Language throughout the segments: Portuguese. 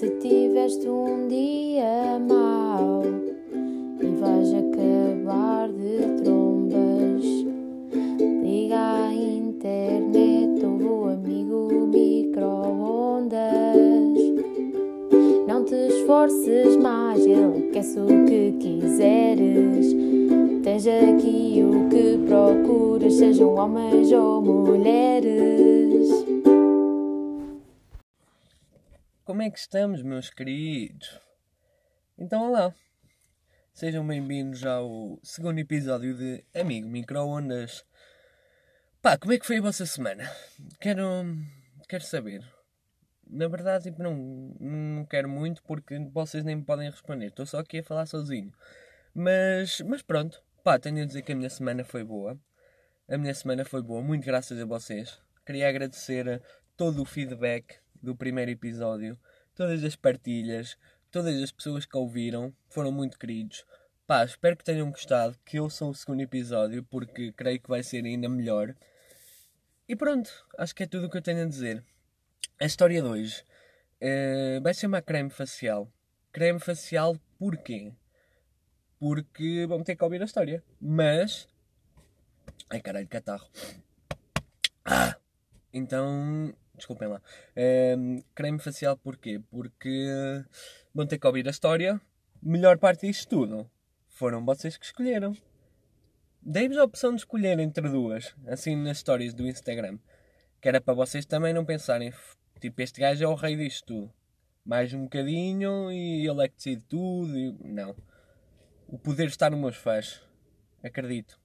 Se tiveste um dia mau e vais acabar de trombas, liga à internet ou amigo micro-ondas. Não te esforces mais, ele aquece o que quiseres. Tens aqui o que procuras, sejam homens ou mulheres. Como é que estamos, meus queridos? Então, olá. Sejam bem-vindos ao segundo episódio de Amigo Microondas. Pá, como é que foi a vossa semana? Quero, quero saber. Na verdade, tipo, não, não quero muito porque vocês nem me podem responder. Estou só aqui a falar sozinho. Mas, mas pronto. Pá, tenho a dizer que a minha semana foi boa. A minha semana foi boa, muito graças a vocês. Queria agradecer todo o feedback do primeiro episódio, todas as partilhas, todas as pessoas que ouviram, foram muito queridos. Pá, espero que tenham gostado, que eu sou o segundo episódio, porque creio que vai ser ainda melhor. E pronto, acho que é tudo o que eu tenho a dizer. A história de hoje eh, vai ser uma creme facial. Creme facial porquê? Porque vamos ter que ouvir a história. Mas. Ai caralho, catarro. Ah! Então. Desculpem lá. Ehm, creme facial porquê? Porque vão ter que ouvir a história. Melhor parte disto tudo. Foram vocês que escolheram. Dei-vos a opção de escolher entre duas, assim nas histórias do Instagram. Que era para vocês também não pensarem, tipo, este gajo é o rei disto tudo. Mais um bocadinho e ele é que decide tudo. E... Não. O poder está nos meus fãs. Acredito.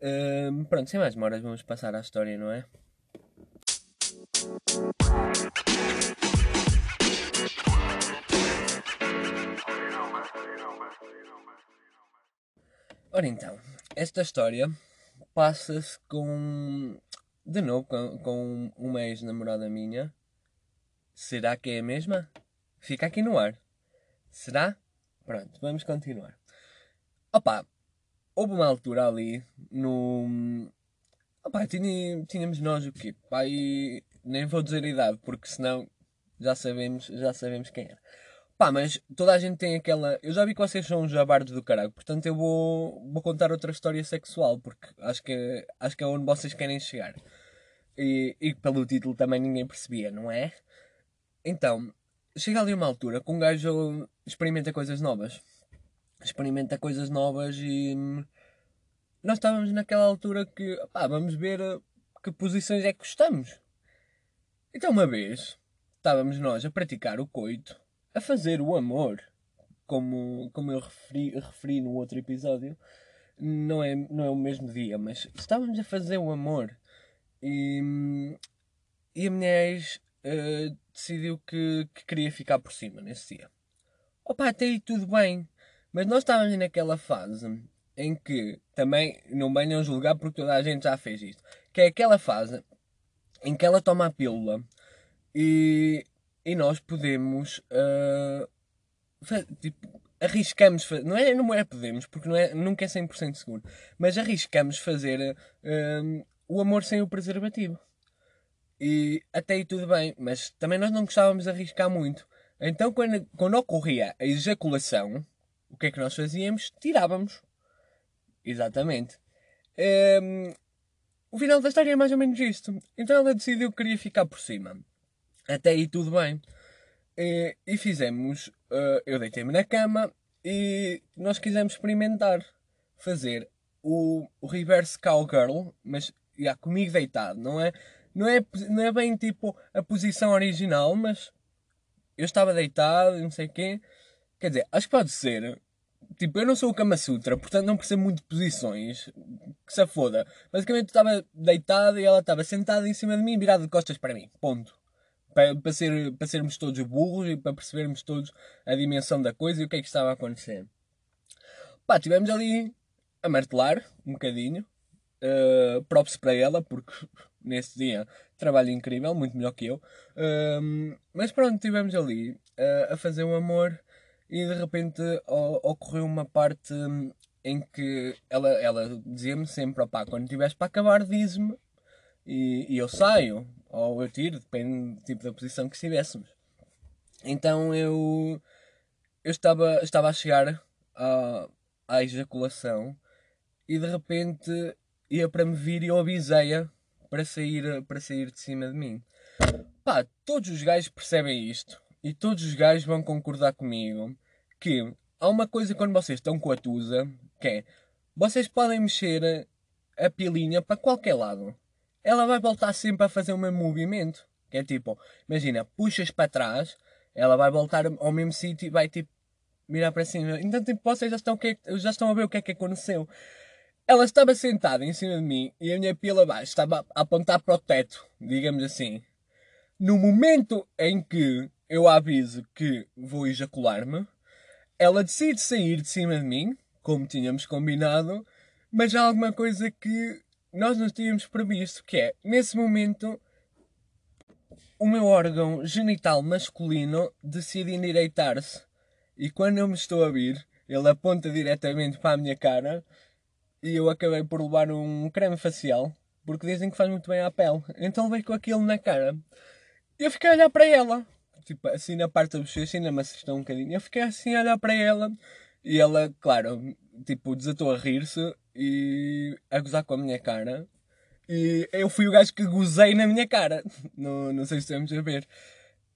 Ehm, pronto, sem mais demoras, vamos passar à história, não é? Ora então, esta história passa-se com. De novo, com, com uma ex-namorada minha. Será que é a mesma? Fica aqui no ar. Será? Pronto, vamos continuar. Opa, houve uma altura ali no. Opa, tínhamos nós o quê? Pai, nem vou dizer a idade, porque senão já sabemos, já sabemos quem era. Pá, mas toda a gente tem aquela. Eu já vi que vocês são uns jabardos do caralho, portanto eu vou, vou contar outra história sexual, porque acho que, acho que é onde vocês querem chegar. E, e pelo título também ninguém percebia, não é? Então, chega ali uma altura que um gajo experimenta coisas novas. Experimenta coisas novas e. hum, Nós estávamos naquela altura que. Pá, vamos ver uh, que posições é que gostamos. Então, uma vez, estávamos nós a praticar o coito, a fazer o amor, como, como eu referi, referi no outro episódio. Não é, não é o mesmo dia, mas estávamos a fazer o amor. E, e a minha ex eh, decidiu que, que queria ficar por cima nesse dia. Opa, até aí tudo bem. Mas nós estávamos naquela fase em que também não venham julgar porque toda a gente já fez isto. Que é aquela fase em que ela toma a pílula e, e nós podemos ah, fa- tipo, arriscamos não é, não é podemos porque não é, nunca é 100% seguro mas arriscamos fazer ah, o amor sem o preservativo. E até aí tudo bem mas também nós não gostávamos de arriscar muito. Então quando, quando ocorria a ejaculação o que é que nós fazíamos? tirávamos. Exatamente. Hum, o final da história é mais ou menos isto. Então ela decidiu que queria ficar por cima. Até aí tudo bem. E, e fizemos. eh, eu deitei-me na cama e nós quisemos experimentar fazer o, o reverse cowgirl, mas já, comigo deitado. Não é, não, é, não é bem tipo a posição original, mas eu estava deitado e não sei o quê. Quer dizer, acho que pode ser. Tipo, eu não sou o Kama Sutra, portanto não percebo muito de posições. Que se foda. Basicamente eu estava deitado e ela estava sentada em cima de mim, virada de costas para mim. Ponto. Para, para, ser, para sermos todos burros e para percebermos todos a dimensão da coisa e o que é que estava a acontecer. Pá, estivemos ali a martelar um bocadinho. Uh, props para ela, porque nesse dia trabalho incrível, muito melhor que eu. Um, mas pronto, estivemos ali uh, a fazer um amor e de repente ocorreu uma parte hum, em que ela, ela dizia-me sempre: opá, quando estiveres para acabar, diz-me e, e eu saio, ou eu tiro, depende tipo da posição que estivéssemos. Então eu, eu estava, estava a chegar à, à ejaculação e de repente ia para me vir e eu avisei-a para sair, para sair de cima de mim. Pá, todos os gajos percebem isto e todos os gajos vão concordar comigo que há uma coisa quando vocês estão com a Tusa que é vocês podem mexer a pilinha para qualquer lado. Ela vai voltar sempre a fazer o mesmo movimento. Que é tipo, imagina, puxas para trás, ela vai voltar ao mesmo sítio e vai tipo virar para cima. Então tipo, vocês já estão, já estão a ver o que é que aconteceu. Ela estava sentada em cima de mim e a minha pila abaixo estava a apontar para o teto, digamos assim. No momento em que eu aviso que vou ejacular-me, ela decide sair de cima de mim, como tínhamos combinado, mas há alguma coisa que nós não tínhamos previsto, que é, nesse momento, o meu órgão genital masculino decide endireitar-se. E quando eu me estou a vir, ele aponta diretamente para a minha cara e eu acabei por levar um creme facial, porque dizem que faz muito bem à pele. Então levei com aquilo na cara. Eu fiquei a olhar para ela, tipo assim na parte da bochecha, ainda me assustou um bocadinho. Eu fiquei assim a olhar para ela e ela, claro, tipo, desatou a rir-se e a gozar com a minha cara. E eu fui o gajo que gozei na minha cara. Não, não sei se estamos a ver.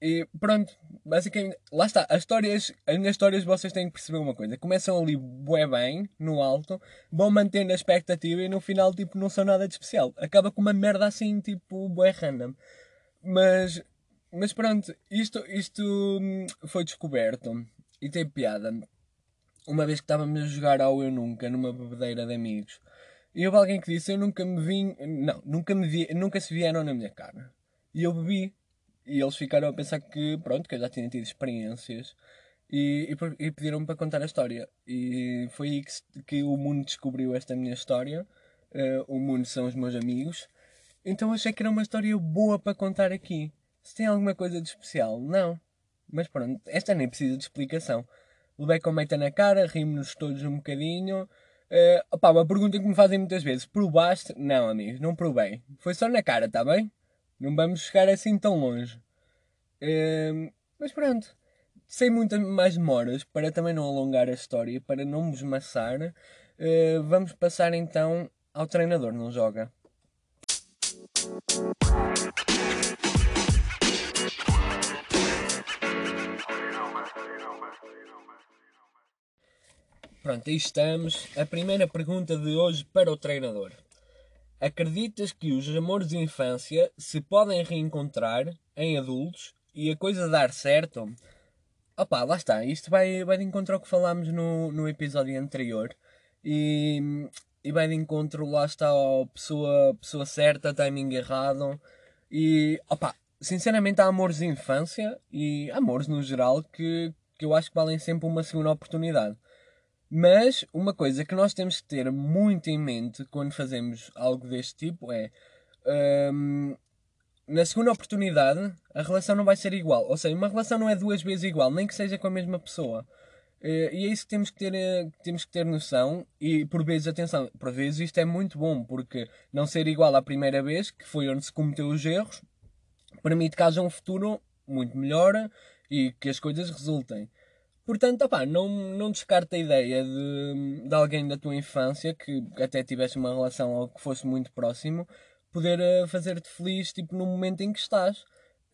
E pronto, basicamente, lá está. As histórias, as minhas histórias vocês têm que perceber uma coisa. Começam ali bué bem, no alto, vão mantendo a expectativa e no final, tipo, não são nada de especial. Acaba com uma merda assim, tipo, bué random. Mas, mas pronto, isto, isto hum, foi descoberto e tem piada. Uma vez que estávamos a jogar ao Eu Nunca, numa bebedeira de amigos, e houve alguém que disse: Eu nunca me vim, não, nunca, me vi, nunca se vieram na minha cara. E eu bebi. E eles ficaram a pensar que, pronto, que eu já tinha tido experiências. E, e, e pediram-me para contar a história. E foi aí que, que o mundo descobriu esta minha história. Uh, o mundo são os meus amigos. Então achei que era uma história boa para contar aqui. Se tem alguma coisa de especial, não. Mas pronto, esta nem precisa de explicação. Levei com meita na cara, rimos-nos todos um bocadinho. Uh, opa, uma pergunta que me fazem muitas vezes: provaste? Não, amigos, não provei. Foi só na cara, está bem? Não vamos chegar assim tão longe. Uh, mas pronto. Sem muitas mais demoras, para também não alongar a história, para não vos maçar, uh, vamos passar então ao treinador, não joga? Pronto, aí estamos. A primeira pergunta de hoje para o treinador. Acreditas que os amores de infância se podem reencontrar em adultos e a coisa dar certo? Opá, lá está. Isto vai, vai de encontro ao que falámos no, no episódio anterior. E, e vai de encontro, lá está, a pessoa, pessoa certa, timing errado. E, opá, sinceramente há amores de infância e amores no geral que, que eu acho que valem sempre uma segunda oportunidade. Mas uma coisa que nós temos que ter muito em mente quando fazemos algo deste tipo é hum, na segunda oportunidade a relação não vai ser igual. Ou seja, uma relação não é duas vezes igual, nem que seja com a mesma pessoa. Uh, e é isso que temos que, ter, uh, temos que ter noção. E por vezes, atenção, por vezes isto é muito bom, porque não ser igual à primeira vez, que foi onde se cometeu os erros, permite que haja um futuro muito melhor e que as coisas resultem. Portanto, opá, não, não descarta a ideia de, de alguém da tua infância que até tivesse uma relação ou que fosse muito próximo, poder uh, fazer-te feliz tipo, no momento em que estás.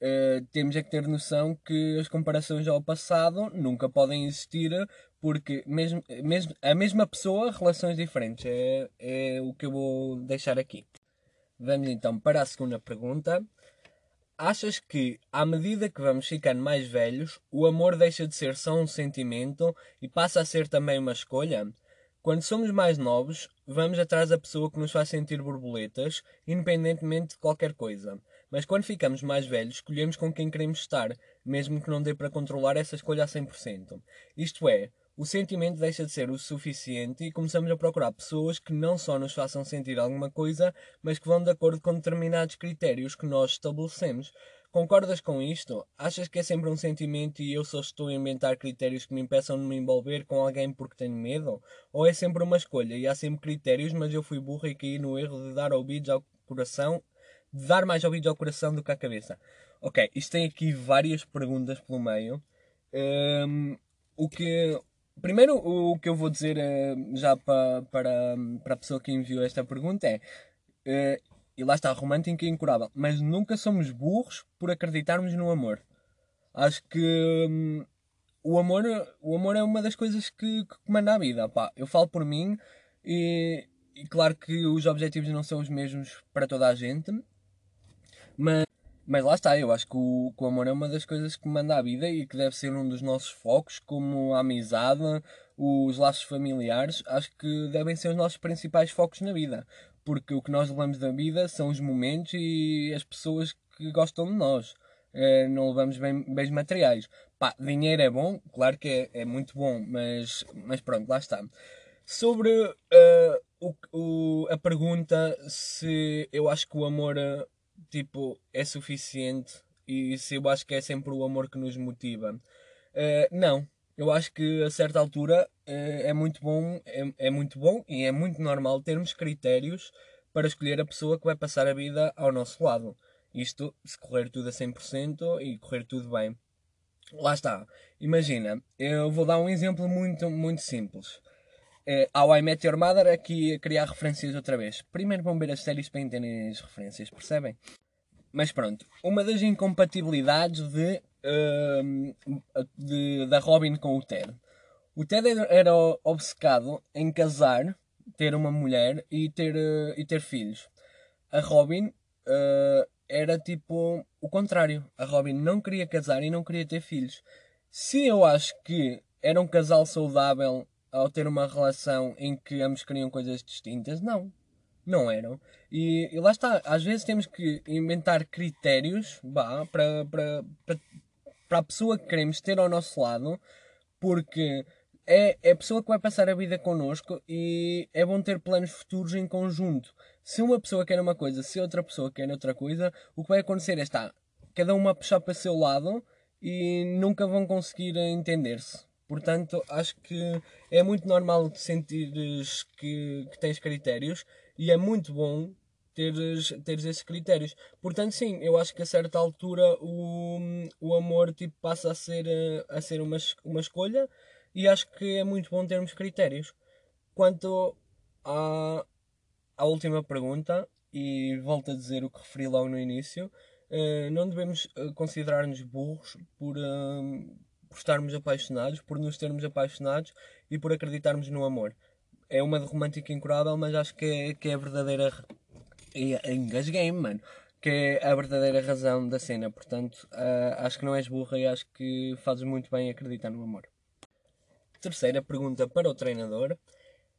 Uh, temos é que ter noção que as comparações ao passado nunca podem existir porque mesmo, mesmo a mesma pessoa, relações diferentes. É, é o que eu vou deixar aqui. Vamos então para a segunda pergunta. Achas que, à medida que vamos ficando mais velhos, o amor deixa de ser só um sentimento e passa a ser também uma escolha? Quando somos mais novos, vamos atrás da pessoa que nos faz sentir borboletas, independentemente de qualquer coisa. Mas quando ficamos mais velhos, escolhemos com quem queremos estar, mesmo que não dê para controlar essa escolha a 100%. Isto é, o sentimento deixa de ser o suficiente e começamos a procurar pessoas que não só nos façam sentir alguma coisa, mas que vão de acordo com determinados critérios que nós estabelecemos. Concordas com isto? Achas que é sempre um sentimento e eu só estou a inventar critérios que me impeçam de me envolver com alguém porque tenho medo? Ou é sempre uma escolha e há sempre critérios, mas eu fui burro e caí no erro de dar ouvidos ao coração, de dar mais ouvidos ao coração do que à cabeça? Ok, isto tem aqui várias perguntas pelo meio. Um, o que. Primeiro, o que eu vou dizer uh, já para, para, para a pessoa que enviou esta pergunta é. Uh, e lá está, romântico e incurável. Mas nunca somos burros por acreditarmos no amor. Acho que um, o, amor, o amor é uma das coisas que, que comanda a vida. Pá, eu falo por mim e, e claro que os objetivos não são os mesmos para toda a gente. Mas mas lá está, eu acho que o, que o, amor é uma das coisas que manda a vida e que deve ser um dos nossos focos, como a amizade, os laços familiares, acho que devem ser os nossos principais focos na vida. Porque o que nós levamos da vida são os momentos e as pessoas que gostam de nós. É, não levamos bem, bens materiais. Pá, dinheiro é bom, claro que é, é muito bom, mas, mas pronto, lá está. Sobre uh, o, o, a pergunta se eu acho que o amor tipo, é suficiente e se eu acho que é sempre o amor que nos motiva. Uh, não, eu acho que a certa altura uh, é muito bom, é, é muito bom e é muito normal termos critérios para escolher a pessoa que vai passar a vida ao nosso lado. Isto se correr tudo a 100% e correr tudo bem. Lá está. Imagina, eu vou dar um exemplo muito, muito simples. Uh, ao I Met Your Mother, aqui a criar referências outra vez. Primeiro vão ver as séries para entenderem as referências, percebem? Mas pronto, uma das incompatibilidades de, uh, de, da Robin com o Ted. O Ted era obcecado em casar, ter uma mulher e ter, uh, e ter filhos. A Robin uh, era tipo o contrário. A Robin não queria casar e não queria ter filhos. Se eu acho que era um casal saudável ao ter uma relação em que ambos queriam coisas distintas, não não eram. E, e, lá está, às vezes temos que inventar critérios para, para, para, a pessoa que queremos ter ao nosso lado, porque é, é a pessoa que vai passar a vida connosco e é bom ter planos futuros em conjunto. Se uma pessoa quer uma coisa, se outra pessoa quer outra coisa, o que vai acontecer é estar cada uma a puxar para o seu lado e nunca vão conseguir entender-se. Portanto, acho que é muito normal sentires que, que tens critérios e é muito bom teres, teres esses critérios. Portanto, sim, eu acho que a certa altura o, o amor tipo, passa a ser, a ser uma, uma escolha e acho que é muito bom termos critérios. Quanto à, à última pergunta, e volto a dizer o que referi logo no início, uh, não devemos eh, considerar-nos burros por, uh, por estarmos apaixonados, por nos termos apaixonados e por acreditarmos no amor é uma de romântica incurável, mas acho que é, que é a verdadeira. Engasguei-me, mano. Que é a verdadeira razão da cena. Portanto, uh, acho que não és burra e acho que fazes muito bem acreditar no amor. Terceira pergunta para o treinador: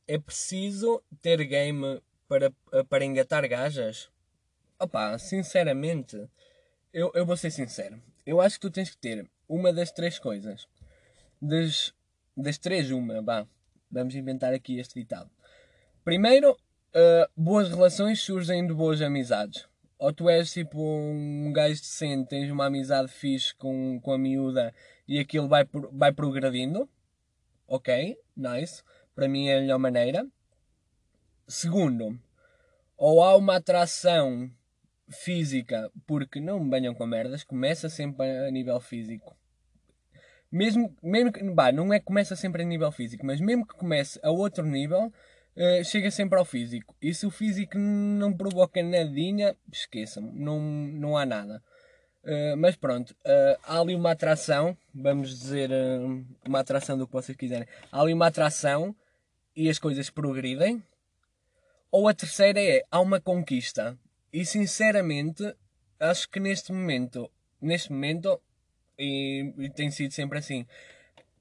É preciso ter game para, para engatar gajas? Opa, sinceramente, eu, eu vou ser sincero. Eu acho que tu tens que ter uma das três coisas. Das, das três, uma, vá. Vamos inventar aqui este ditado. Primeiro, uh, boas relações surgem de boas amizades. Ou tu és tipo um gajo decente, tens uma amizade fixe com, com a miúda e aquilo vai, vai progredindo. Ok, nice. Para mim é a melhor maneira. Segundo, ou há uma atração física, porque não me banham com merdas, começa sempre a nível físico mesmo, mesmo que, bah, não é que começa sempre a nível físico, mas mesmo que comece a outro nível, uh, chega sempre ao físico. E se o físico não provoca nadinha, esqueçam, não, não há nada. Uh, mas pronto, uh, há ali uma atração, vamos dizer uma atração do que vocês quiserem. Há ali uma atração e as coisas progridem. Ou a terceira é, há uma conquista. E sinceramente, acho que neste momento, neste momento, e, e tem sido sempre assim.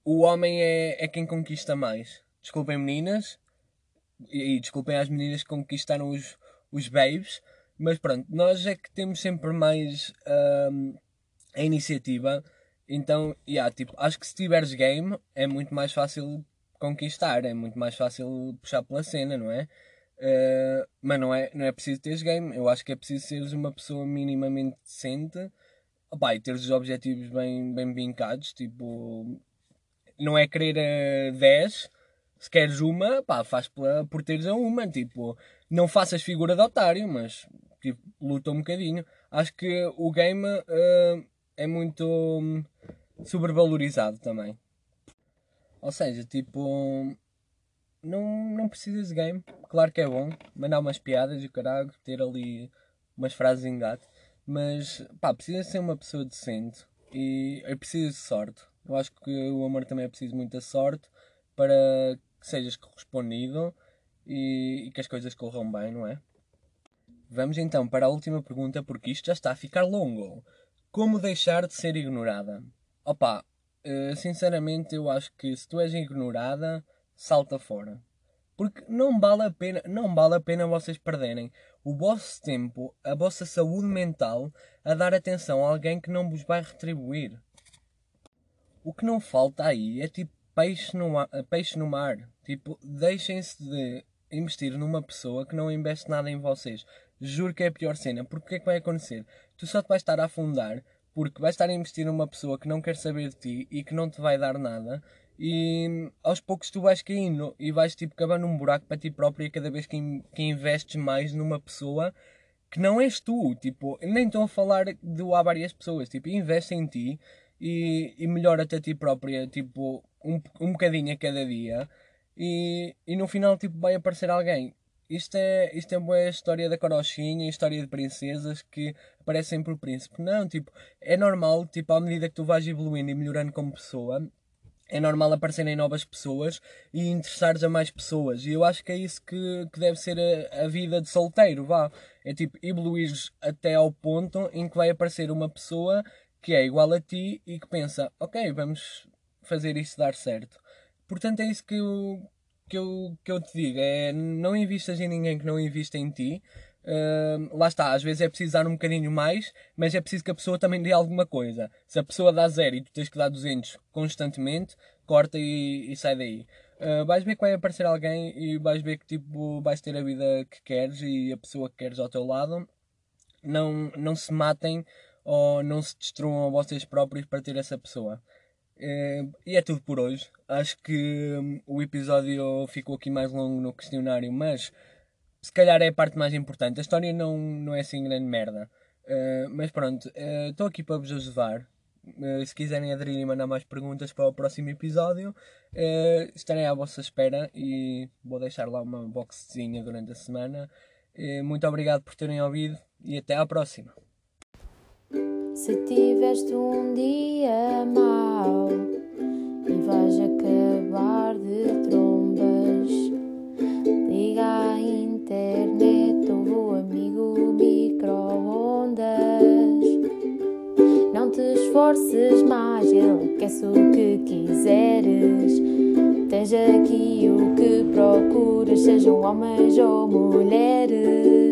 O homem é, é quem conquista mais. Desculpem meninas, e, e desculpem as meninas que conquistaram os, os babes, mas pronto, nós é que temos sempre mais um, a iniciativa. Então, yeah, tipo, acho que se tiveres game é muito mais fácil conquistar, é muito mais fácil puxar pela cena, não é? Uh, mas não é, não é preciso teres game, eu acho que é preciso seres uma pessoa minimamente decente Opa, e ter os objetivos bem, bem vincados, tipo, não é querer a 10, se queres uma, pá, faz por teres a uma, tipo, não faças figura de otário, mas tipo, luta um bocadinho. acho que o game uh, é muito um, sobrevalorizado também. Ou seja, tipo, não, não precisas de game. Claro que é bom mandar umas piadas e o caralho, ter ali umas frases em gato. Mas, pá, precisa ser uma pessoa decente e é preciso de sorte. Eu acho que o amor também é preciso muita sorte para que sejas correspondido e, e que as coisas corram bem, não é? Vamos então para a última pergunta, porque isto já está a ficar longo. Como deixar de ser ignorada? Opa, eh, sinceramente eu acho que se tu és ignorada, salta fora. Porque não vale a pena, não vale a pena vocês perderem o vosso tempo, a vossa saúde mental a dar atenção a alguém que não vos vai retribuir. O que não falta aí é tipo peixe no, peixe no mar. Tipo, deixem-se de investir numa pessoa que não investe nada em vocês. Juro que é a pior cena. Porque o que é que vai acontecer? Tu só te vais estar a afundar porque vais estar a investir numa pessoa que não quer saber de ti e que não te vai dar nada e aos poucos tu vais caindo e vais tipo cavando um buraco para ti próprio cada vez que, que investes mais numa pessoa que não és tu, tipo, nem estou a falar de há várias pessoas, tipo, investe em ti e, e melhora-te a ti própria, tipo, um, um bocadinho a cada dia e, e no final, tipo, vai aparecer alguém. Isto é, isto é uma história da carochinha, história de princesas que aparecem por príncipe. Não, tipo, é normal, tipo, à medida que tu vais evoluindo e melhorando como pessoa, é normal aparecerem novas pessoas e interessares a mais pessoas. E eu acho que é isso que, que deve ser a, a vida de solteiro, vá. É tipo, evoluir até ao ponto em que vai aparecer uma pessoa que é igual a ti e que pensa, ok, vamos fazer isso dar certo. Portanto, é isso que eu, que eu, que eu te digo. É, não investas em ninguém que não invista em ti. Uh, lá está, às vezes é preciso dar um bocadinho mais, mas é preciso que a pessoa também dê alguma coisa. Se a pessoa dá zero e tu tens que dar 200 constantemente, corta e, e sai daí. Uh, vais ver que vai aparecer alguém e vais ver que tipo, vais ter a vida que queres e a pessoa que queres ao teu lado. Não, não se matem ou não se destruam a vocês próprios para ter essa pessoa. Uh, e é tudo por hoje. Acho que um, o episódio ficou aqui mais longo no questionário, mas se calhar é a parte mais importante. A história não, não é assim grande merda. Uh, mas pronto, estou uh, aqui para vos ajudar. Uh, se quiserem aderir e mandar mais perguntas para o próximo episódio, estarei à vossa espera e vou deixar lá uma boxzinha durante a semana. muito obrigado por terem ouvido e até à próxima. Se tiveste um dia mau e vais acabar de trombas, te esforces mais, ele aquece o que quiseres. Tens aqui o que procuras, sejam homens ou mulheres.